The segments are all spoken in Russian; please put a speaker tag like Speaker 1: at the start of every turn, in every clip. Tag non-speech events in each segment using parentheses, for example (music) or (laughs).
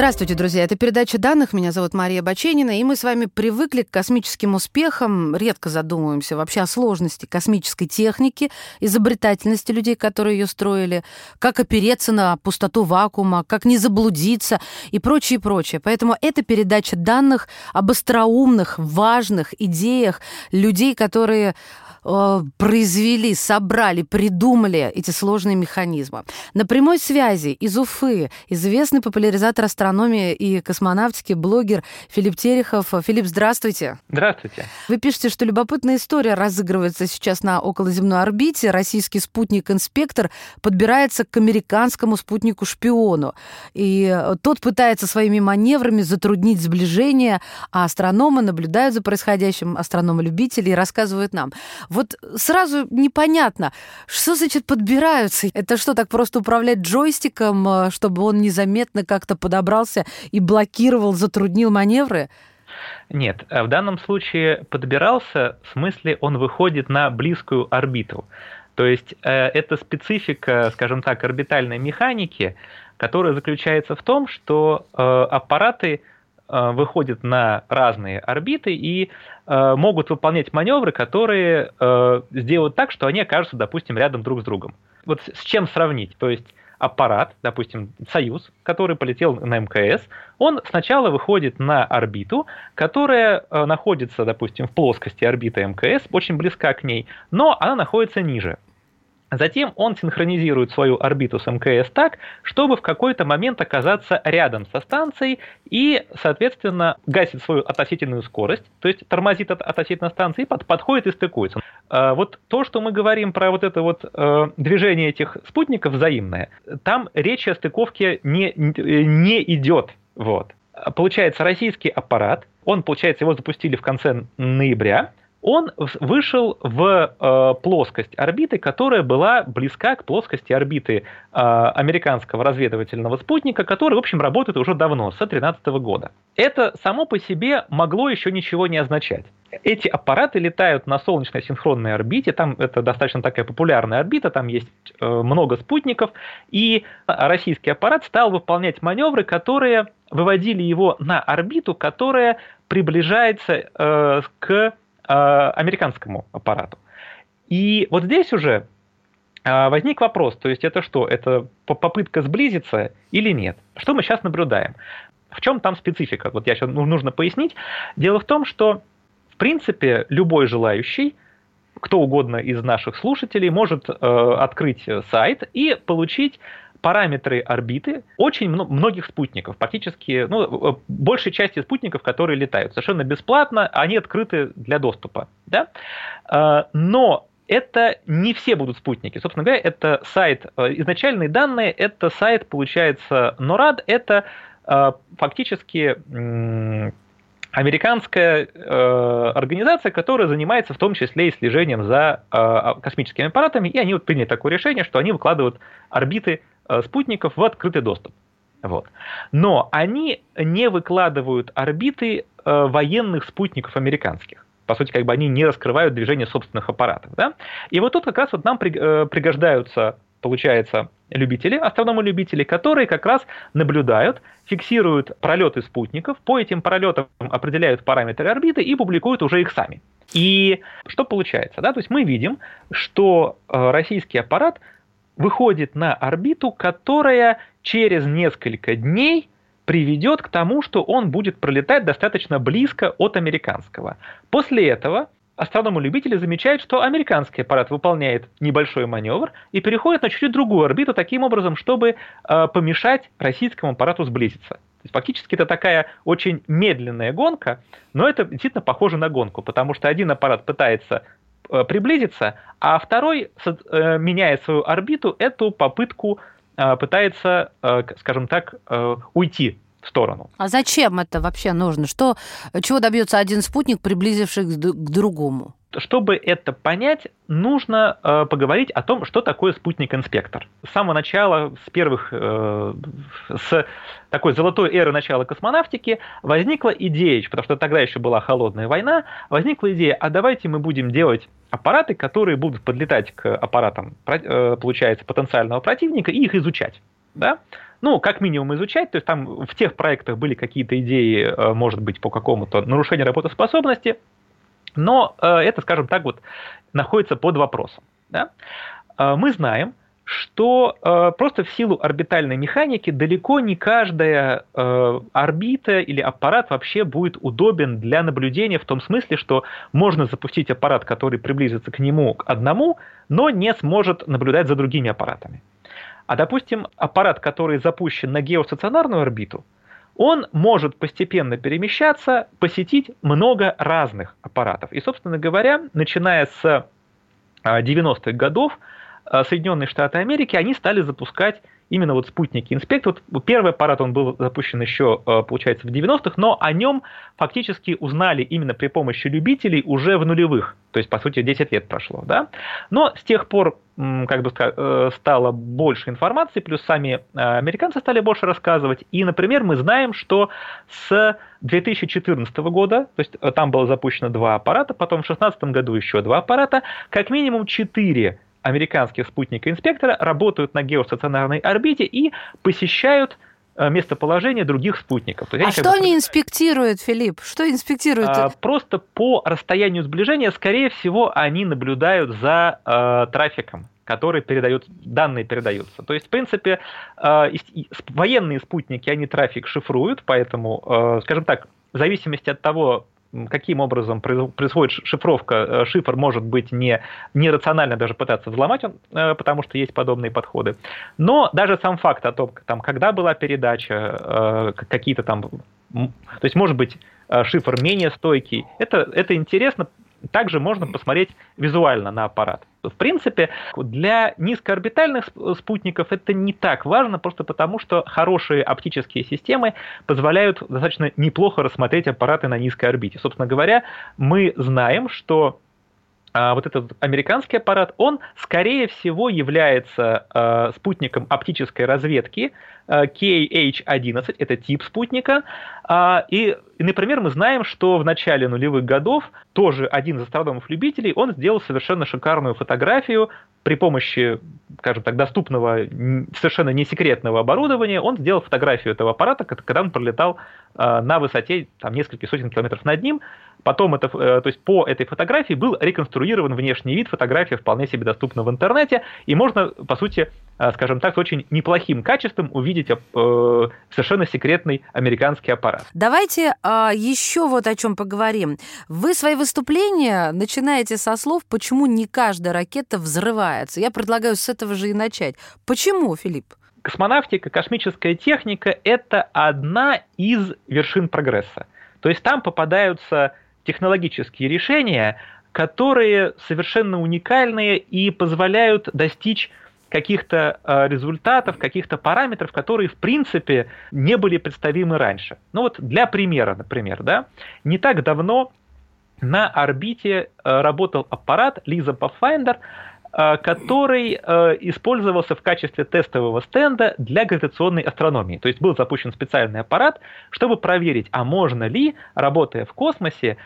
Speaker 1: Здравствуйте, друзья. Это передача данных. Меня зовут Мария Баченина, и мы с вами привыкли к космическим успехам. Редко задумываемся вообще о сложности космической техники, изобретательности людей, которые ее строили, как опереться на пустоту вакуума, как не заблудиться и прочее, прочее. Поэтому это передача данных об остроумных, важных идеях людей, которые Э, произвели, собрали, придумали эти сложные механизмы. На прямой связи из Уфы известный популяризатор астрономии и космонавтики, блогер Филипп Терехов. Филипп, здравствуйте.
Speaker 2: Здравствуйте.
Speaker 1: Вы пишете, что любопытная история разыгрывается сейчас на околоземной орбите. Российский спутник-инспектор подбирается к американскому спутнику-шпиону. И тот пытается своими маневрами затруднить сближение, а астрономы наблюдают за происходящим, астрономы-любители, и рассказывают нам. Вот сразу непонятно, что значит подбираются? Это что, так просто управлять джойстиком, э, чтобы он незаметно как-то подобрался и блокировал, затруднил маневры?
Speaker 2: Нет, э, в данном случае подбирался, в смысле он выходит на близкую орбиту. То есть э, это специфика, скажем так, орбитальной механики, которая заключается в том, что аппараты Э, выходят на разные орбиты и э, могут выполнять маневры, которые э, сделают так, что они окажутся, допустим, рядом друг с другом. Вот с чем сравнить? То есть аппарат, допустим, Союз, который полетел на МКС, он сначала выходит на орбиту, которая находится, допустим, в плоскости орбиты МКС, очень близка к ней, но она находится ниже. Затем он синхронизирует свою орбиту с МКС так, чтобы в какой-то момент оказаться рядом со станцией и, соответственно, гасит свою относительную скорость, то есть тормозит от относительно станции, под, подходит и стыкуется. А, вот то, что мы говорим про вот это вот э, движение этих спутников взаимное, там речь о стыковке не, не идет. Вот. Получается, российский аппарат, он, получается, его запустили в конце ноября, он вышел в э, плоскость орбиты, которая была близка к плоскости орбиты э, американского разведывательного спутника, который, в общем, работает уже давно, с 2013 года. Это само по себе могло еще ничего не означать. Эти аппараты летают на солнечной синхронной орбите, там это достаточно такая популярная орбита, там есть э, много спутников, и российский аппарат стал выполнять маневры, которые выводили его на орбиту, которая приближается э, к американскому аппарату. И вот здесь уже э, возник вопрос, то есть это что, это попытка сблизиться или нет? Что мы сейчас наблюдаем? В чем там специфика? Вот я сейчас ну, нужно пояснить. Дело в том, что в принципе любой желающий, кто угодно из наших слушателей может э, открыть сайт и получить параметры орбиты очень многих спутников, практически, ну, э, большей части спутников, которые летают совершенно бесплатно, они открыты для доступа, да? А, но это не все будут спутники. Собственно говоря, это сайт, э, изначальные данные, это сайт, получается, NORAD, это э, фактически американская э, организация, которая занимается в том числе и слежением за э, космическими аппаратами, и они вот приняли такое решение, что они выкладывают орбиты Э, спутников в открытый доступ. Вот. Но они не выкладывают орбиты э, военных спутников американских. По сути, как бы они не раскрывают движение собственных аппаратов. Да? И вот тут как раз вот нам э, пригождаются, получается, любители, астрономы-любители, которые как раз наблюдают, фиксируют пролеты спутников, по этим пролетам определяют параметры орбиты и публикуют уже их сами. И что получается? Да? То есть мы видим, что российский аппарат выходит на орбиту, которая через несколько дней приведет к тому, что он будет пролетать достаточно близко от американского. После этого астрономы-любители замечают, что американский аппарат выполняет небольшой маневр и переходит на чуть-чуть другую орбиту таким образом, чтобы э, помешать российскому аппарату сблизиться. То есть фактически это такая очень медленная гонка, но это действительно похоже на гонку, потому что один аппарат пытается приблизиться, а второй, э, меняя свою орбиту, эту попытку э, пытается, скажем так, уйти в сторону.
Speaker 1: А зачем это вообще нужно? Что, чего добьется один спутник, приблизившись к другому?
Speaker 2: Чтобы это понять, нужно э, поговорить о том, что такое спутник-инспектор. С самого начала, с первых, э, с такой золотой эры начала космонавтики возникла идея, потому что тогда еще была холодная война, возникла идея, а давайте мы будем делать аппараты, которые будут подлетать к аппаратам, э, получается, потенциального противника и их изучать. Да? ну, как минимум изучать, то есть там в тех проектах были какие-то идеи, э, может быть, по какому-то нарушению работоспособности, но э, это, скажем так, вот находится под вопросом. Да? Э, мы знаем, что э, просто в силу орбитальной механики далеко не каждая э, орбита или аппарат вообще будет удобен для наблюдения в том смысле, что можно запустить аппарат, который приблизится к нему к одному, но не сможет наблюдать за другими аппаратами. А допустим, аппарат, который запущен на геостационарную орбиту, он может постепенно перемещаться, посетить много разных аппаратов. И, собственно говоря, начиная с 90-х а, годов, а, Соединенные Штаты Америки, они стали запускать именно вот спутники инспектор. Вот первый аппарат, он был запущен еще, а, получается, в 90-х, но о нем фактически узнали именно при помощи любителей уже в нулевых. То есть, по сути, 10 лет прошло. Да? Но с тех пор как бы э, стало больше информации, плюс сами э, американцы стали больше рассказывать. И, например, мы знаем, что с 2014 года, то есть э, там было запущено два аппарата, потом в 2016 году еще два аппарата, как минимум четыре американских спутника-инспектора работают на геостационарной орбите и посещают местоположение других спутников.
Speaker 1: То есть, а что они инспектируют, Филипп? Что инспектируют? А,
Speaker 2: просто по расстоянию сближения, скорее всего, они наблюдают за э, трафиком который передают, данные передаются. То есть, в принципе, э, военные спутники, они трафик шифруют, поэтому, э, скажем так, в зависимости от того, каким образом происходит шифровка, э, шифр может быть не, нерационально даже пытаться взломать, он, э, потому что есть подобные подходы. Но даже сам факт о том, там, когда была передача, э, какие-то там... То есть, может быть, шифр менее стойкий. Это, это интересно также можно посмотреть визуально на аппарат. В принципе, для низкоорбитальных спутников это не так важно, просто потому что хорошие оптические системы позволяют достаточно неплохо рассмотреть аппараты на низкой орбите. Собственно говоря, мы знаем, что а, вот этот американский аппарат, он, скорее всего, является э, спутником оптической разведки э, KH-11, это тип спутника. Э, и, и, например, мы знаем, что в начале нулевых годов тоже один из астрономов-любителей, он сделал совершенно шикарную фотографию при помощи, скажем так, доступного, совершенно не секретного оборудования, он сделал фотографию этого аппарата, когда он пролетал э, на высоте там, нескольких сотен километров над ним, Потом это, э, то есть по этой фотографии был реконструирован внешний вид, фотография вполне себе доступна в интернете, и можно, по сути, э, скажем так, с очень неплохим качеством увидеть э, совершенно секретный американский аппарат.
Speaker 1: Давайте а, еще вот о чем поговорим. Вы свои выступления начинаете со слов, почему не каждая ракета взрывается. Я предлагаю с этого же и начать. Почему, Филипп?
Speaker 2: Космонавтика, космическая техника – это одна из вершин прогресса. То есть там попадаются технологические решения, которые совершенно уникальные и позволяют достичь каких-то э, результатов, каких-то параметров, которые, в принципе, не были представимы раньше. Ну вот для примера, например, да, не так давно на орбите э, работал аппарат Lisa Pathfinder, э, который использовался в качестве тестового стенда для гравитационной астрономии. То есть был запущен специальный аппарат, чтобы проверить, а можно ли, работая в космосе,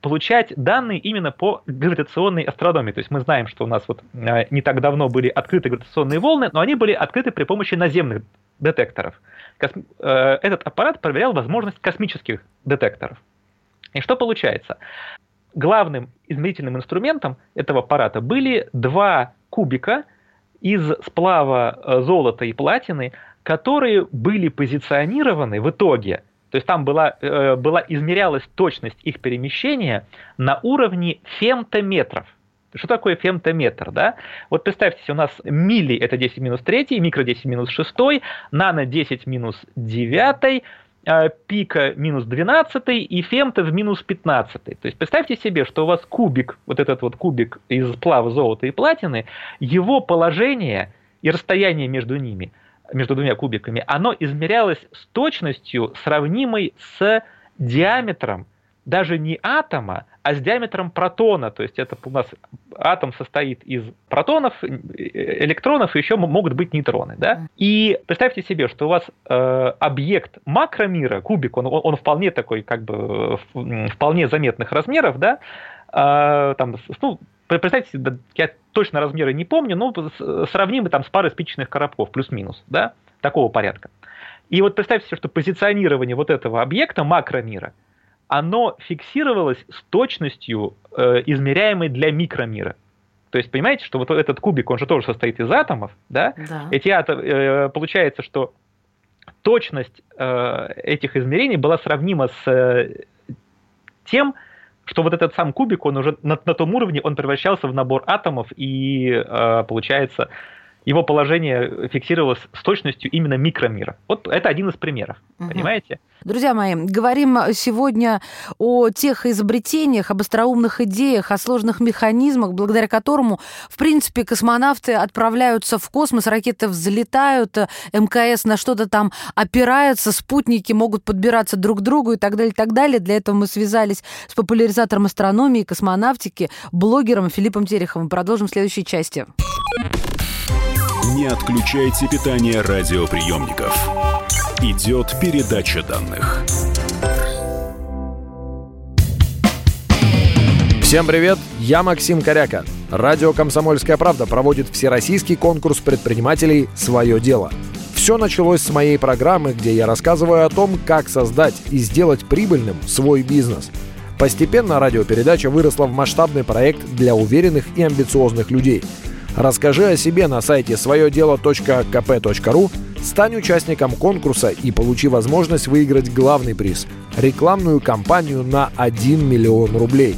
Speaker 2: получать данные именно по гравитационной астрономии. То есть мы знаем, что у нас вот а, не так давно были открыты гравитационные волны, но они были открыты при помощи наземных детекторов. Э, этот аппарат проверял возможность космических детекторов. И что получается? Главным измерительным инструментом этого аппарата были два кубика из сплава э, золота и платины, которые были позиционированы в итоге то есть там была, э, была измерялась точность их перемещения на уровне фемтометров. Что такое фемтометр? Да? Вот представьте, у нас милли это 10 минус 3, микро 10 минус 6, нано 10 минус 9, э, пика минус 12 и фемто в минус 15. То есть представьте себе, что у вас кубик, вот этот вот кубик из сплава золота и платины, его положение и расстояние между ними – между двумя кубиками, оно измерялось с точностью, сравнимой с диаметром даже не атома, а с диаметром протона. То есть это у нас атом состоит из протонов, э, электронов, и еще могут быть нейтроны. Да? И представьте себе, что у вас э, объект макромира, кубик, он, он вполне такой, как бы, вполне заметных размеров, да, э, там, ну, представьте я точно размеры не помню, но сравнимы там с парой спичечных коробков, плюс-минус, да, такого порядка. И вот представьте себе, что позиционирование вот этого объекта макромира – оно фиксировалось с точностью, э, измеряемой для микромира. То есть, понимаете, что вот этот кубик, он же тоже состоит из атомов, да? да. Эти атомы, э, получается, что точность э, этих измерений была сравнима с э, тем, что вот этот сам кубик, он уже на, на том уровне, он превращался в набор атомов, и э, получается, его положение фиксировалось с точностью именно микромира. Вот это один из примеров, угу. понимаете?
Speaker 1: Друзья мои, говорим сегодня о тех изобретениях, об остроумных идеях, о сложных механизмах, благодаря которому, в принципе, космонавты отправляются в космос, ракеты взлетают, МКС на что-то там опирается, спутники могут подбираться друг к другу и так далее, и так далее. Для этого мы связались с популяризатором астрономии, космонавтики, блогером Филиппом Тереховым. Продолжим в следующей части.
Speaker 3: Не отключайте питание радиоприемников. Идет передача данных.
Speaker 4: Всем привет, я Максим Коряка. Радио «Комсомольская правда» проводит всероссийский конкурс предпринимателей «Свое дело». Все началось с моей программы, где я рассказываю о том, как создать и сделать прибыльным свой бизнес. Постепенно радиопередача выросла в масштабный проект для уверенных и амбициозных людей – Расскажи о себе на сайте своедело.кп.ру, стань участником конкурса и получи возможность выиграть главный приз – рекламную кампанию на 1 миллион рублей.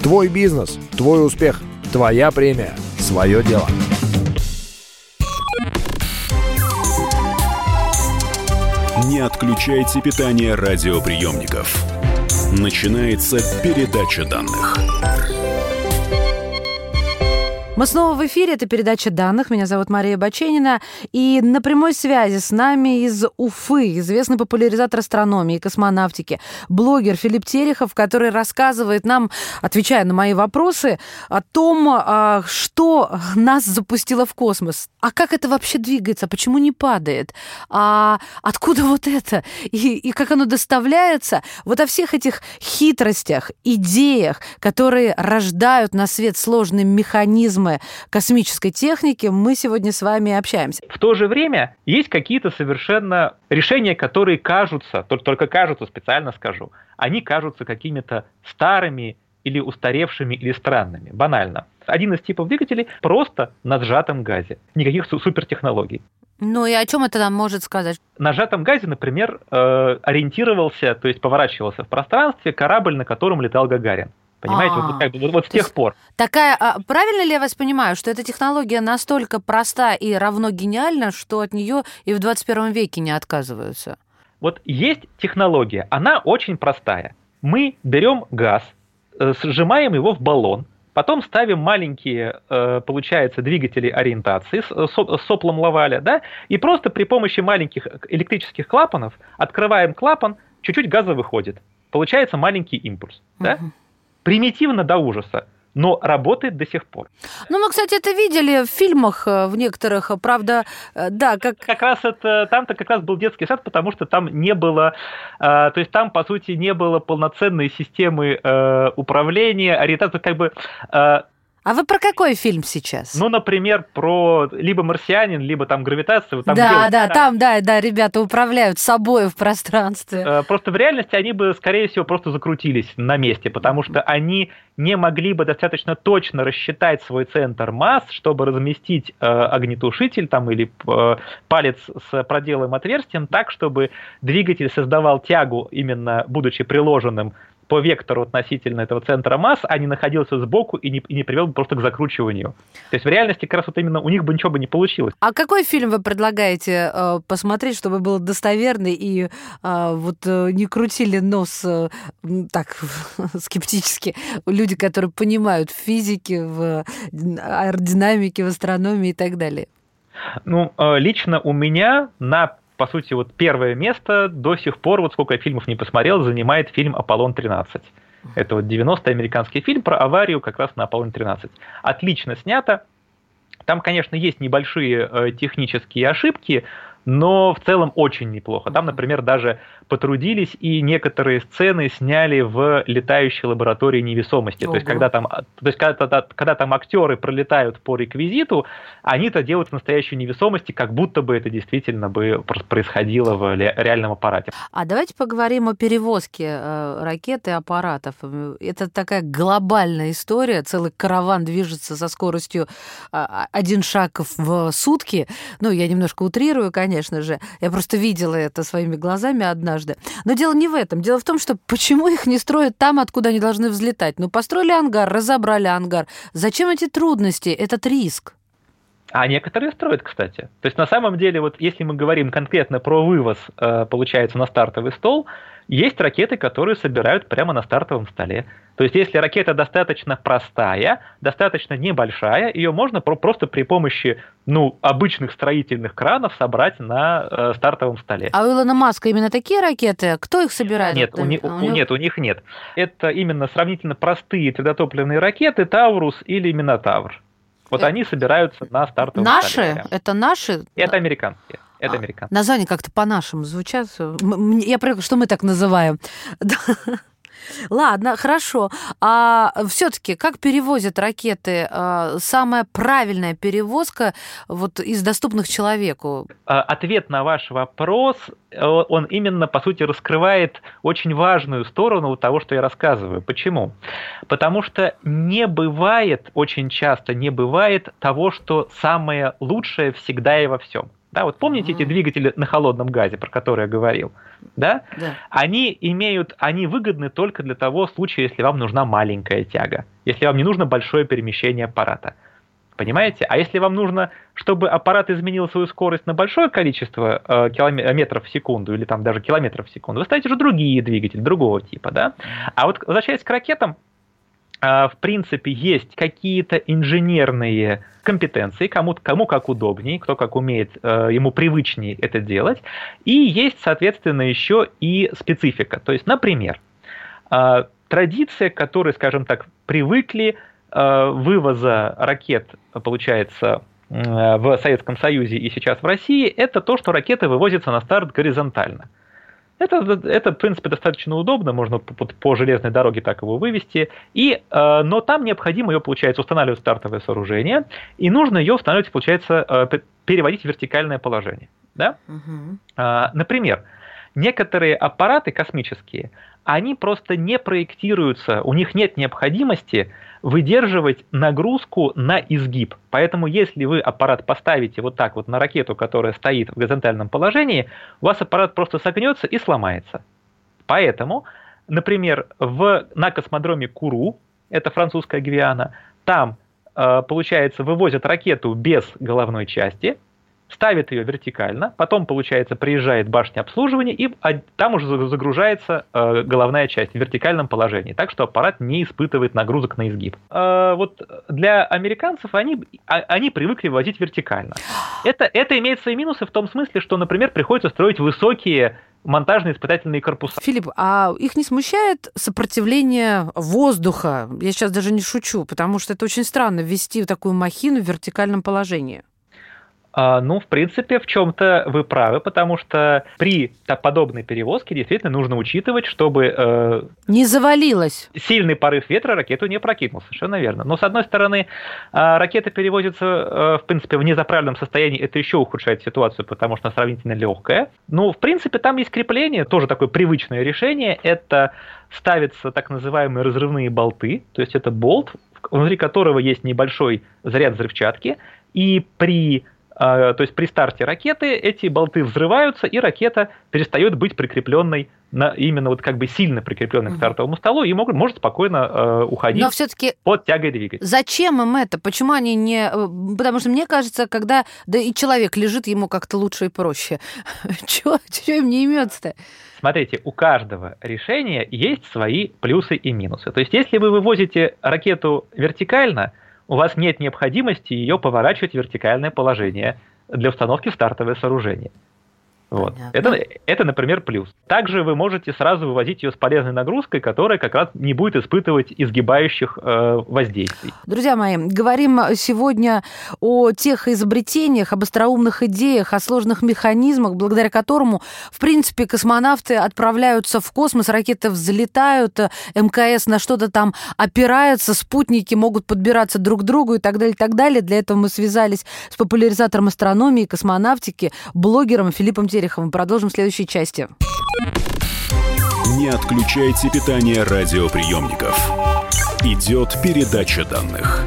Speaker 4: Твой бизнес, твой успех, твоя премия, свое дело.
Speaker 3: Не отключайте питание радиоприемников. Начинается передача данных.
Speaker 1: Мы снова в эфире. Это передача данных. Меня зовут Мария Баченина. И на прямой связи с нами из Уфы известный популяризатор астрономии и космонавтики, блогер Филипп Терехов, который рассказывает нам, отвечая на мои вопросы, о том, а, что нас запустило в космос. А как это вообще двигается? Почему не падает? А откуда вот это? И, и как оно доставляется? Вот о всех этих хитростях, идеях, которые рождают на свет сложный механизм проблемы космической техники, мы сегодня с вами общаемся.
Speaker 2: В то же время есть какие-то совершенно решения, которые кажутся, только кажутся, специально скажу, они кажутся какими-то старыми или устаревшими, или странными. Банально. Один из типов двигателей просто на сжатом газе. Никаких супертехнологий.
Speaker 1: Ну и о чем это нам может сказать?
Speaker 2: На сжатом газе, например, э, ориентировался, то есть поворачивался в пространстве корабль, на котором летал Гагарин. Понимаете, вот, а. как бы, вот, вот с тех пор.
Speaker 1: Такая, а, правильно ли я вас понимаю, что эта технология настолько проста и равно гениальна, что от нее и в 21 веке не отказываются?
Speaker 2: Вот есть технология, она очень простая. Мы берем газ, э, сжимаем его в баллон, потом ставим маленькие, э, получается, двигатели ориентации с соплом Лаваля, да, и просто при помощи маленьких электрических клапанов открываем клапан, чуть-чуть газа выходит. Получается маленький импульс, да. Примитивно до ужаса но работает до сих пор.
Speaker 1: Ну, мы, кстати, это видели в фильмах э, в некоторых, правда, э, да, как...
Speaker 2: Как раз это, там-то как раз был детский сад, потому что там не было, э, то есть там, по сути, не было полноценной системы управления, ориентации, как бы
Speaker 1: а вы про какой фильм сейчас?
Speaker 2: Ну, например, про либо «Марсианин», либо там «Гравитацию». Там
Speaker 1: да, делают, да, там, да, да, ребята управляют собой в пространстве.
Speaker 2: Э, просто в реальности они бы, скорее всего, просто закрутились на месте, потому что они не могли бы достаточно точно рассчитать свой центр масс, чтобы разместить э, огнетушитель там или э, палец с проделанным отверстием так, чтобы двигатель создавал тягу, именно будучи приложенным по вектору относительно этого центра масс, а не находился сбоку и не, и не привел бы просто к закручиванию. То есть в реальности как раз вот именно у них бы ничего бы не получилось.
Speaker 1: А какой фильм вы предлагаете э, посмотреть, чтобы был достоверный и э, вот э, не крутили нос э, так (laughs) скептически люди, которые понимают в физике, в аэродинамике, в астрономии и так далее?
Speaker 2: Ну, э, лично у меня на по сути, вот первое место до сих пор, вот сколько я фильмов не посмотрел, занимает фильм «Аполлон-13». Это вот 90-й американский фильм про аварию как раз на Аполлон-13. Отлично снято. Там, конечно, есть небольшие э, технические ошибки, но в целом очень неплохо. Там, например, даже потрудились и некоторые сцены сняли в летающей лаборатории невесомости. Ого. То есть, когда там, то есть когда, когда там актеры пролетают по реквизиту, они это делают в настоящей невесомости, как будто бы это действительно бы происходило в реальном аппарате.
Speaker 1: А давайте поговорим о перевозке э, ракет и аппаратов. Это такая глобальная история. Целый караван движется со скоростью э, один шаг в сутки. Ну, я немножко утрирую, конечно же. Я просто видела это своими глазами однажды однажды. Но дело не в этом. Дело в том, что почему их не строят там, откуда они должны взлетать? Ну, построили ангар, разобрали ангар. Зачем эти трудности, этот риск?
Speaker 2: А некоторые строят, кстати. То есть на самом деле, вот если мы говорим конкретно про вывоз, э, получается, на стартовый стол, есть ракеты, которые собирают прямо на стартовом столе. То есть, если ракета достаточно простая, достаточно небольшая, ее можно просто при помощи ну, обычных строительных кранов собрать на э, стартовом столе.
Speaker 1: А у Илона Маска именно такие ракеты? Кто их собирает?
Speaker 2: Нет, у, не, у, у него... нет, у них нет. Это именно сравнительно простые твердотопливные ракеты Таурус или Минотавр. Вот это... они собираются на стартовом
Speaker 1: наши?
Speaker 2: столе.
Speaker 1: Наши? Это наши?
Speaker 2: Это американские. Это а, американцы.
Speaker 1: Названия как-то по-нашему звучат. Я привыкла, что мы так называем. (laughs) Ладно, хорошо. А все-таки как перевозят ракеты? А, самая правильная перевозка вот из доступных человеку?
Speaker 2: А, ответ на ваш вопрос, э, он именно, по сути, раскрывает очень важную сторону того, что я рассказываю. Почему? Потому что не бывает, очень часто не бывает того, что самое лучшее всегда и во всем. Да, вот помните mm-hmm. эти двигатели на холодном газе, про которые я говорил? Да? да? Они имеют, они выгодны только для того случая, если вам нужна маленькая тяга, если вам не нужно большое перемещение аппарата. Понимаете? А если вам нужно, чтобы аппарат изменил свою скорость на большое количество э, километров в секунду или там даже километров в секунду, вы ставите уже другие двигатели другого типа, да? А вот возвращаясь к ракетам, в принципе, есть какие-то инженерные компетенции, кому, кому как удобнее, кто как умеет, э, ему привычнее это делать. И есть, соответственно, еще и специфика. То есть, например, а, традиция, к которой, скажем так, привыкли э, вывоза ракет, получается, в Советском Союзе и сейчас в России, это то, что ракеты вывозятся на старт горизонтально. Это, это, в принципе, достаточно удобно, можно по, по железной дороге так его вывести. И, э, но там необходимо ее, получается, устанавливать стартовое сооружение, и нужно ее устанавливать, получается, э, переводить в вертикальное положение. Да? Угу. Э, например, некоторые аппараты космические, они просто не проектируются, у них нет необходимости выдерживать нагрузку на изгиб. Поэтому если вы аппарат поставите вот так вот на ракету, которая стоит в горизонтальном положении, у вас аппарат просто согнется и сломается. Поэтому, например, в, на космодроме Куру, это французская Гвиана, там, э, получается, вывозят ракету без головной части, ставит ее вертикально, потом, получается, приезжает башня обслуживания, и там уже загружается э, головная часть в вертикальном положении, так что аппарат не испытывает нагрузок на изгиб. Э, вот для американцев они, а, они привыкли возить вертикально. Это, это имеет свои минусы в том смысле, что, например, приходится строить высокие монтажные испытательные корпуса.
Speaker 1: Филипп, а их не смущает сопротивление воздуха? Я сейчас даже не шучу, потому что это очень странно ввести такую махину в вертикальном положении.
Speaker 2: А, ну, в принципе, в чем-то вы правы, потому что при подобной перевозке действительно нужно учитывать, чтобы... Э,
Speaker 1: не завалилось.
Speaker 2: Сильный порыв ветра ракету не прокинул, совершенно верно. Но, с одной стороны, э, ракета перевозится, э, в принципе, в незаправленном состоянии, это еще ухудшает ситуацию, потому что она сравнительно легкая. Ну, в принципе, там есть крепление, тоже такое привычное решение, это ставятся так называемые разрывные болты, то есть это болт, внутри которого есть небольшой заряд взрывчатки, и при то есть при старте ракеты эти болты взрываются, и ракета перестает быть прикрепленной на именно вот как бы сильно прикрепленной к стартовому столу и может, может спокойно э, уходить
Speaker 1: Но все-таки
Speaker 2: под тягой двигателя.
Speaker 1: Зачем им это? Почему они не... Э, потому что мне кажется, когда да и человек лежит, ему как-то лучше и проще. (laughs) Чего им не имется-то?
Speaker 2: Смотрите, у каждого решения есть свои плюсы и минусы. То есть если вы вывозите ракету вертикально, у вас нет необходимости ее поворачивать в вертикальное положение для установки стартовое сооружение. Вот. Это, это, например, плюс. Также вы можете сразу вывозить ее с полезной нагрузкой, которая как раз не будет испытывать изгибающих э, воздействий.
Speaker 1: Друзья мои, говорим сегодня о тех изобретениях, об остроумных идеях, о сложных механизмах, благодаря которому, в принципе, космонавты отправляются в космос, ракеты взлетают, МКС на что-то там опирается, спутники могут подбираться друг к другу и так далее, и так далее. Для этого мы связались с популяризатором астрономии, космонавтики, блогером Филиппом Тереховым. Продолжим в следующей части.
Speaker 3: Не отключайте питание радиоприемников. Идет передача данных.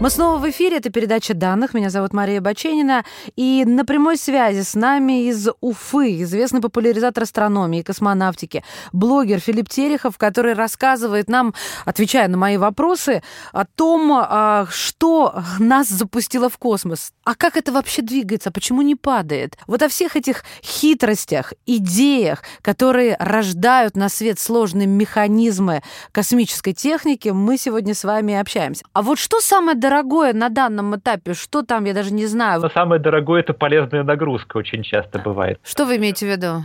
Speaker 1: Мы снова в эфире, это передача данных. Меня зовут Мария Баченина. И на прямой связи с нами из Уфы известный популяризатор астрономии и космонавтики, блогер Филипп Терехов, который рассказывает нам, отвечая на мои вопросы, о том, а, что нас запустило в космос. А как это вообще двигается, почему не падает? Вот о всех этих хитростях, идеях, которые рождают на свет сложные механизмы космической техники, мы сегодня с вами общаемся. А вот что самое дорогое на данном этапе? Что там, я даже не знаю.
Speaker 2: Но самое дорогое это полезная нагрузка очень часто бывает.
Speaker 1: Что вы имеете в виду?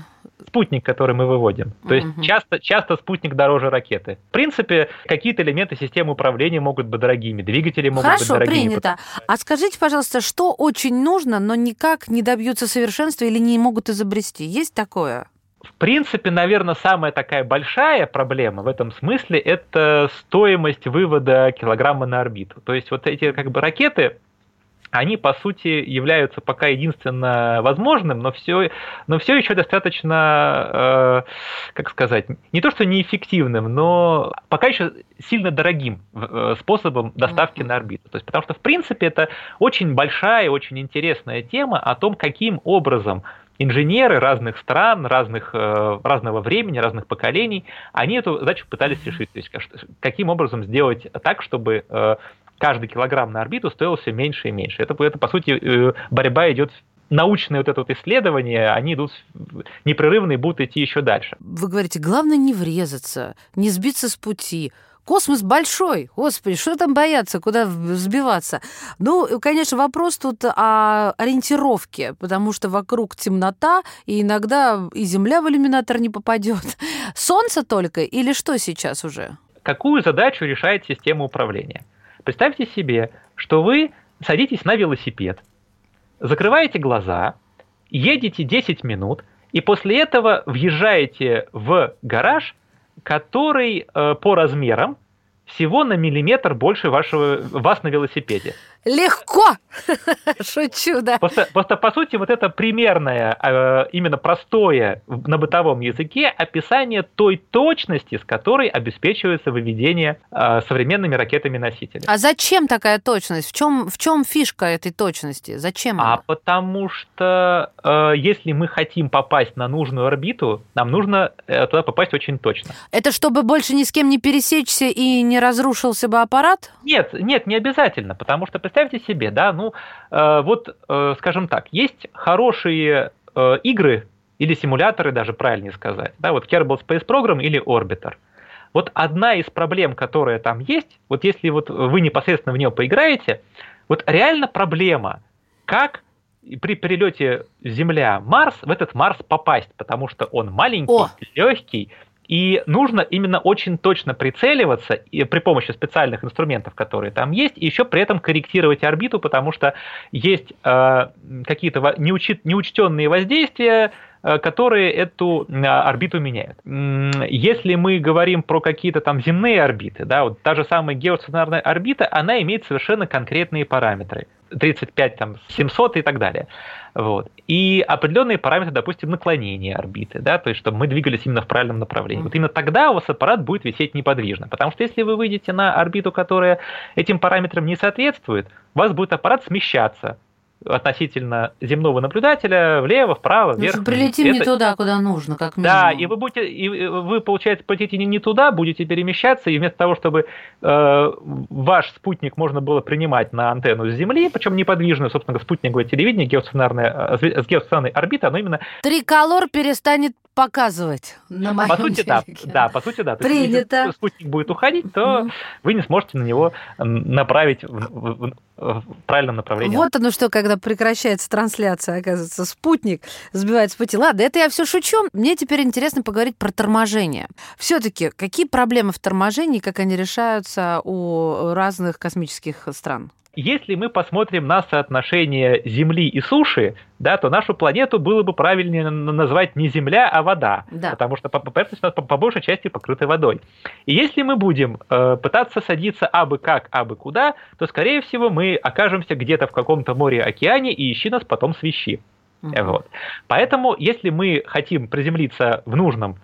Speaker 2: Спутник, который мы выводим. То есть часто, часто спутник дороже ракеты. В принципе, какие-то элементы системы управления могут быть дорогими, двигатели могут быть
Speaker 1: Хорошо,
Speaker 2: дорогими.
Speaker 1: принято. А скажите, пожалуйста, что очень нужно, но никак не добьются совершенства или не могут изобрести? Есть такое?
Speaker 2: В принципе, наверное, самая такая большая проблема в этом смысле – это стоимость вывода килограмма на орбиту. То есть вот эти как бы ракеты, они, по сути, являются пока единственно возможным, но все, но все еще достаточно, э, как сказать, не то что неэффективным, но пока еще сильно дорогим э, способом доставки на орбиту. То есть, потому что, в принципе, это очень большая, очень интересная тема о том, каким образом инженеры разных стран, разных, э, разного времени, разных поколений, они эту задачу пытались решить. То есть, как- каким образом сделать так, чтобы э, каждый килограмм на орбиту стоил все меньше и меньше. Это, это по сути, э, борьба идет научные вот это вот исследования, они идут непрерывно и будут идти еще дальше.
Speaker 1: Вы говорите, главное не врезаться, не сбиться с пути. Космос большой, господи, что там бояться, куда сбиваться? Ну, конечно, вопрос тут о ориентировке, потому что вокруг темнота, и иногда и Земля в иллюминатор не попадет. (laughs) Солнце только или что сейчас уже?
Speaker 2: Какую задачу решает система управления? Представьте себе, что вы садитесь на велосипед, закрываете глаза, едете 10 минут, и после этого въезжаете в гараж, который э, по размерам всего на миллиметр больше вашего, вас на велосипеде.
Speaker 1: Легко! (laughs) Шучу, да.
Speaker 2: Просто, просто по сути вот это примерное, э, именно простое на бытовом языке описание той точности, с которой обеспечивается выведение э, современными ракетами-носителями.
Speaker 1: А зачем такая точность? В чем, в чем фишка этой точности? Зачем
Speaker 2: А
Speaker 1: она?
Speaker 2: потому что э, если мы хотим попасть на нужную орбиту, нам нужно туда попасть очень точно.
Speaker 1: Это чтобы больше ни с кем не пересечься и не разрушился бы аппарат?
Speaker 2: Нет, нет, не обязательно, потому что представьте себе, да, ну э, вот, э, скажем так, есть хорошие э, игры или симуляторы, даже правильнее сказать, да, вот Kerbal Space Program или Orbiter. Вот одна из проблем, которая там есть, вот если вот вы непосредственно в нее поиграете, вот реально проблема, как при перелете Земля-Марс в этот Марс попасть, потому что он маленький,
Speaker 1: О!
Speaker 2: легкий, и нужно именно очень точно прицеливаться и при помощи специальных инструментов, которые там есть, и еще при этом корректировать орбиту, потому что есть э, какие-то во- неучи- неучтенные воздействия, э, которые эту э, орбиту меняют. Если мы говорим про какие-то там земные орбиты, да, вот та же самая геостационарная орбита, она имеет совершенно конкретные параметры. 35, там, 700 и так далее. Вот. И определенные параметры, допустим, наклонения орбиты, да, то есть чтобы мы двигались именно в правильном направлении. Вот именно тогда у вас аппарат будет висеть неподвижно. Потому что если вы выйдете на орбиту, которая этим параметрам не соответствует, у вас будет аппарат смещаться относительно земного наблюдателя влево, вправо, вверх.
Speaker 1: что прилетим
Speaker 2: вниз.
Speaker 1: не туда, куда нужно, как минимум.
Speaker 2: Да, и вы будете, и вы, получается, полетите не, не туда, будете перемещаться, и вместо того, чтобы э, ваш спутник можно было принимать на антенну с Земли, причем неподвижную, собственно, говоря, спутниковое телевидение, геостационарное, э, с геостационарной орбиты, оно именно,
Speaker 1: Триколор перестанет показывать на моем
Speaker 2: по сути, да,
Speaker 1: телеке.
Speaker 2: да, по сути, да. То есть,
Speaker 1: Принято.
Speaker 2: если спутник будет уходить, то вы не сможете на него направить в, в- в- в правильном направлении.
Speaker 1: Вот оно что, когда прекращается трансляция, оказывается, спутник сбивает с пути. Ладно, это я все шучу. Мне теперь интересно поговорить про торможение. Все-таки какие проблемы в торможении, как они решаются у разных космических стран?
Speaker 2: Если мы посмотрим на соотношение Земли и суши, да, то нашу планету было бы правильнее назвать не Земля, а вода.
Speaker 1: Да.
Speaker 2: Потому что по- поверхность у нас по, по большей части покрыта водой. И если мы будем э, пытаться садиться абы как, абы куда, то, скорее всего, мы окажемся где-то в каком-то море-океане, и ищи нас потом свищи. Э, Вот. Поэтому, если мы хотим приземлиться в нужном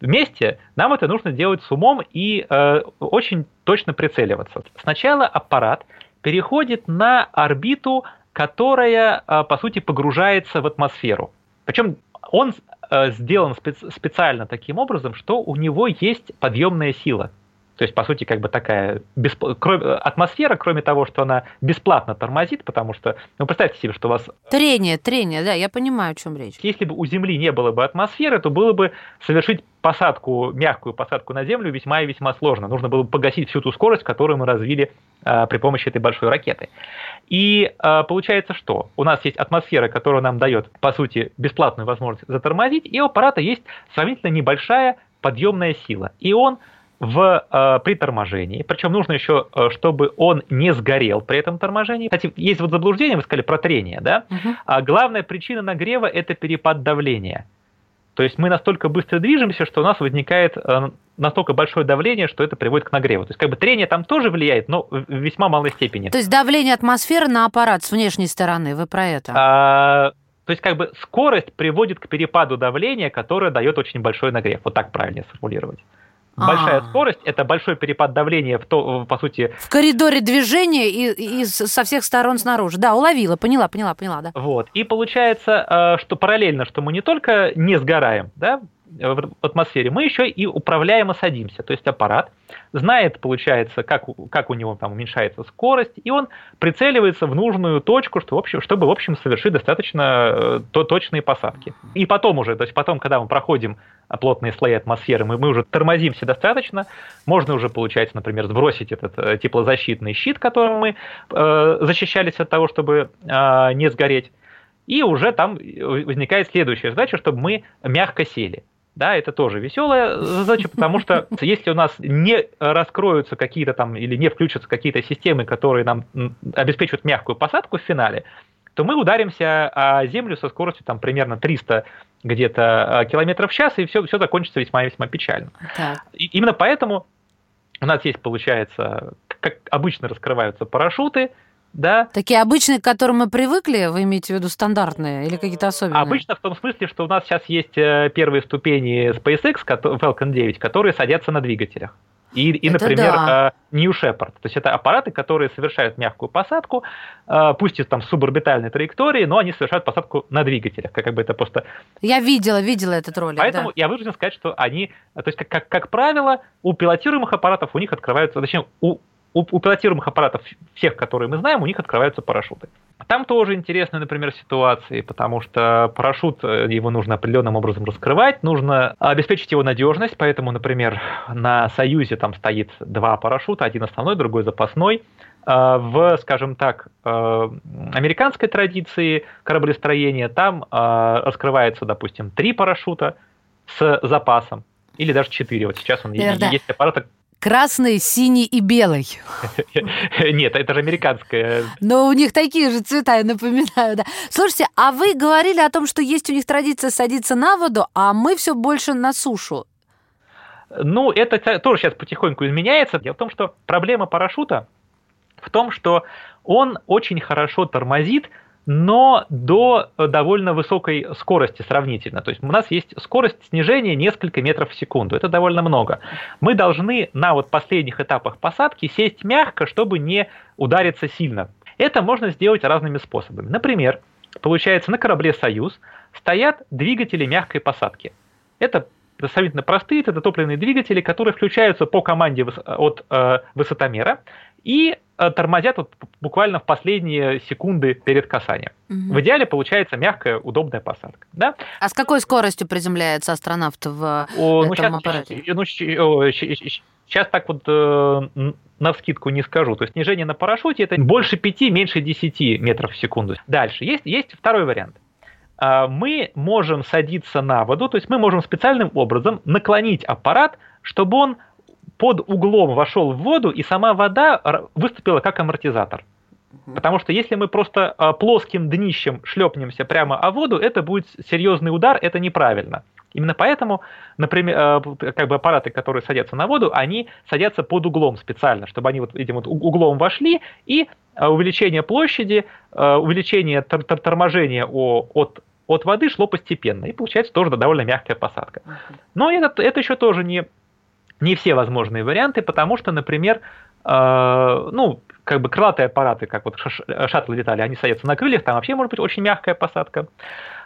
Speaker 2: месте, нам это нужно делать с умом и э, очень точно прицеливаться. Сначала аппарат переходит на орбиту, которая, э, по сути, погружается в атмосферу. Причем он э, сделан спец- специально таким образом, что у него есть подъемная сила. То есть, по сути, как бы такая беспл- кроме- атмосфера, кроме того, что она бесплатно тормозит, потому что, ну, представьте себе, что у вас
Speaker 1: Трение, трение, да, я понимаю, о чем речь.
Speaker 2: если бы у Земли не было бы атмосферы, то было бы совершить посадку, мягкую посадку на Землю весьма и весьма сложно. Нужно было бы погасить всю ту скорость, которую мы развили а, при помощи этой большой ракеты. И а, получается, что у нас есть атмосфера, которая нам дает, по сути, бесплатную возможность затормозить, и у аппарата есть сравнительно небольшая подъемная сила. И он в, э, при торможении, причем нужно еще, э, чтобы он не сгорел при этом торможении. Кстати, есть вот заблуждение, вы сказали про трение, да?
Speaker 1: Мгм.
Speaker 2: А главная причина нагрева – это перепад давления. То есть мы настолько быстро движемся, что у нас возникает э, настолько большое давление, что это приводит к нагреву. То есть как бы трение там тоже влияет, но в весьма малой степени.
Speaker 1: То есть давление атмосферы на аппарат с внешней стороны, вы про это?
Speaker 2: А, то есть как бы скорость приводит к перепаду давления, которое дает очень большой нагрев. Вот так правильнее сформулировать. Большая
Speaker 1: А.
Speaker 2: скорость – это большой перепад давления, в то, по сути,
Speaker 1: В коридоре движения и, и со всех сторон снаружи. Да, уловила, поняла, поняла, поняла, да.
Speaker 2: Вот. И получается, э, что параллельно, что мы не только не сгораем да, в атмосфере, мы еще и управляемо садимся. То есть аппарат знает, получается, как, как у него там уменьшается скорость, и он прицеливается в нужную точку, что, в общем, чтобы, в общем, совершить достаточно э, то, точные посадки. И потом уже, то есть потом, когда мы проходим плотные слои атмосферы, мы, мы уже тормозимся достаточно, можно уже, получается, например, сбросить этот э, теплозащитный щит, которым мы э, защищались от того, чтобы э, не сгореть, и уже там возникает следующая задача, чтобы мы мягко сели. Да, это тоже веселая задача, потому что (laughs) если у нас не раскроются какие-то там или не включатся какие-то системы, которые нам обеспечивают мягкую посадку в финале, то мы ударимся о землю со скоростью там примерно 300 где-то а, километров в час, и все, все закончится весьма-весьма печально.
Speaker 1: Так.
Speaker 2: И именно поэтому у нас есть, получается, как обычно раскрываются парашюты, да,
Speaker 1: Такие обычные, к которым мы привыкли, вы имеете в виду стандартные или какие-то особенные?
Speaker 2: Обычно в том смысле, что у нас сейчас есть э, первые ступени SpaceX, Falcon 9, которые садятся на двигателях. И, и
Speaker 1: Это
Speaker 2: например,
Speaker 1: да.
Speaker 2: э, New Shepard. То есть это аппараты, которые совершают мягкую посадку, э, пусть и там с суборбитальной траекторией, но они совершают посадку на двигателях. Как бы это просто
Speaker 1: Я видела, видела этот ролик.
Speaker 2: Поэтому
Speaker 1: да.
Speaker 2: я вынужден сказать, что они, то есть как, как, как правило, у пилотируемых аппаратов у них открываются, точнее, у, у, у пилотируемых аппаратов всех, которые мы знаем, у них открываются парашюты. Там тоже интересные, например, ситуации, потому что парашют, э, его нужно определенным образом раскрывать, нужно обеспечить его надежность, поэтому, например, на Союзе там стоит два парашюта, один основной, другой запасной. А В, скажем так, э, американской традиции кораблестроения там э, раскрывается, допустим, три парашюта с запасом, или даже четыре. Вот сейчас он
Speaker 1: Наверное,
Speaker 2: есть аппараты.
Speaker 1: Красный, синий и белый. (laughs)
Speaker 2: Нет, это же американская.
Speaker 1: Но у них такие же цвета, я напоминаю, да. Слушайте, а вы говорили о том, что есть у них традиция садиться на воду, а мы все больше на сушу.
Speaker 2: Ну, это тоже сейчас потихоньку изменяется. Дело в том, что проблема парашюта в том, что он очень хорошо тормозит но до довольно высокой скорости сравнительно. То есть у нас есть скорость снижения несколько метров в секунду. Это довольно много. Мы должны на вот последних этапах посадки сесть мягко, чтобы не удариться сильно. Это можно сделать разными способами. Например, получается, на корабле «Союз» стоят двигатели мягкой посадки. Это сравнительно простые, это топливные двигатели, которые включаются по команде от э, высотомера и э, тормозят вот буквально в последние секунды перед касанием. Угу. В идеале получается мягкая, удобная посадка. Да?
Speaker 1: А с какой скоростью приземляется астронавт в О, этом
Speaker 2: ну,
Speaker 1: сейчас,
Speaker 2: аппарате? Ну, сейчас так вот э, на вскидку не скажу. То есть снижение на парашюте это больше 5, меньше 10 метров в секунду. Дальше. Есть, есть второй вариант. А, мы можем садиться на воду, то есть мы можем специальным образом наклонить аппарат, чтобы он под углом вошел в воду, и сама вода выступила как амортизатор. Потому что если мы просто а, плоским днищем шлепнемся прямо о воду, это будет серьезный удар, это неправильно. Именно поэтому, например, а, как бы аппараты, которые садятся на воду, они садятся под углом специально, чтобы они вот этим вот углом вошли, и увеличение площади, увеличение торможения от от воды шло постепенно, и получается тоже довольно мягкая посадка. Но это, это еще тоже не, не все возможные варианты, потому что, например, э, ну, как бы крылатые аппараты, как вот шаттлы летали, они садятся на крыльях, там вообще может быть очень мягкая посадка.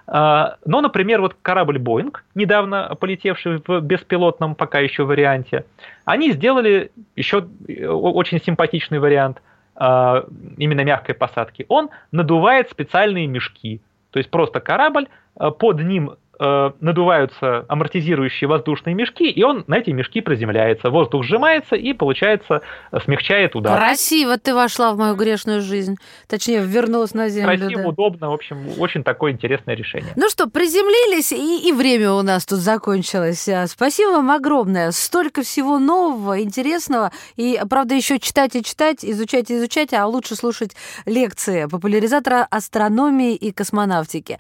Speaker 2: Э, но, например, вот корабль Boeing, недавно полетевший в беспилотном пока еще варианте, они сделали еще э, очень симпатичный вариант э, именно мягкой посадки. Он надувает специальные мешки, то есть просто корабль, э, под ним э, надуваются амортизирующие воздушные мешки, и он на эти мешки приземляется. Воздух сжимается и, получается, смягчает удар.
Speaker 1: Красиво ты вошла в мою грешную жизнь. Точнее, вернулась на землю.
Speaker 2: Красиво,
Speaker 1: да.
Speaker 2: удобно. В общем, очень такое интересное решение.
Speaker 1: Ну что, приземлились, и, и время у нас тут закончилось. А, спасибо вам огромное. Столько всего нового, интересного. И, правда, еще читать и читать, изучать и изучать, а лучше слушать лекции популяризатора астрономии и космонавтики.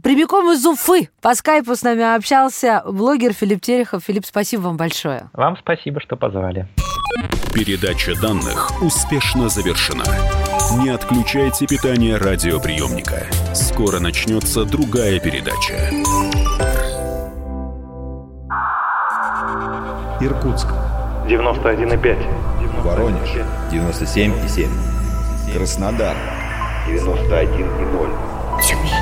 Speaker 1: Прямиком из Уфы по скайпу с нами общался блогер Филипп Терехов. Филипп, спасибо вам большое.
Speaker 2: Вам спасибо, что позвали.
Speaker 3: Передача данных успешно завершена. Не отключайте питание радиоприемника. Скоро начнется другая передача.
Speaker 5: Иркутск.
Speaker 6: 91,5.
Speaker 5: Воронеж. 97,7. Краснодар. 91,0.
Speaker 7: Тюмень.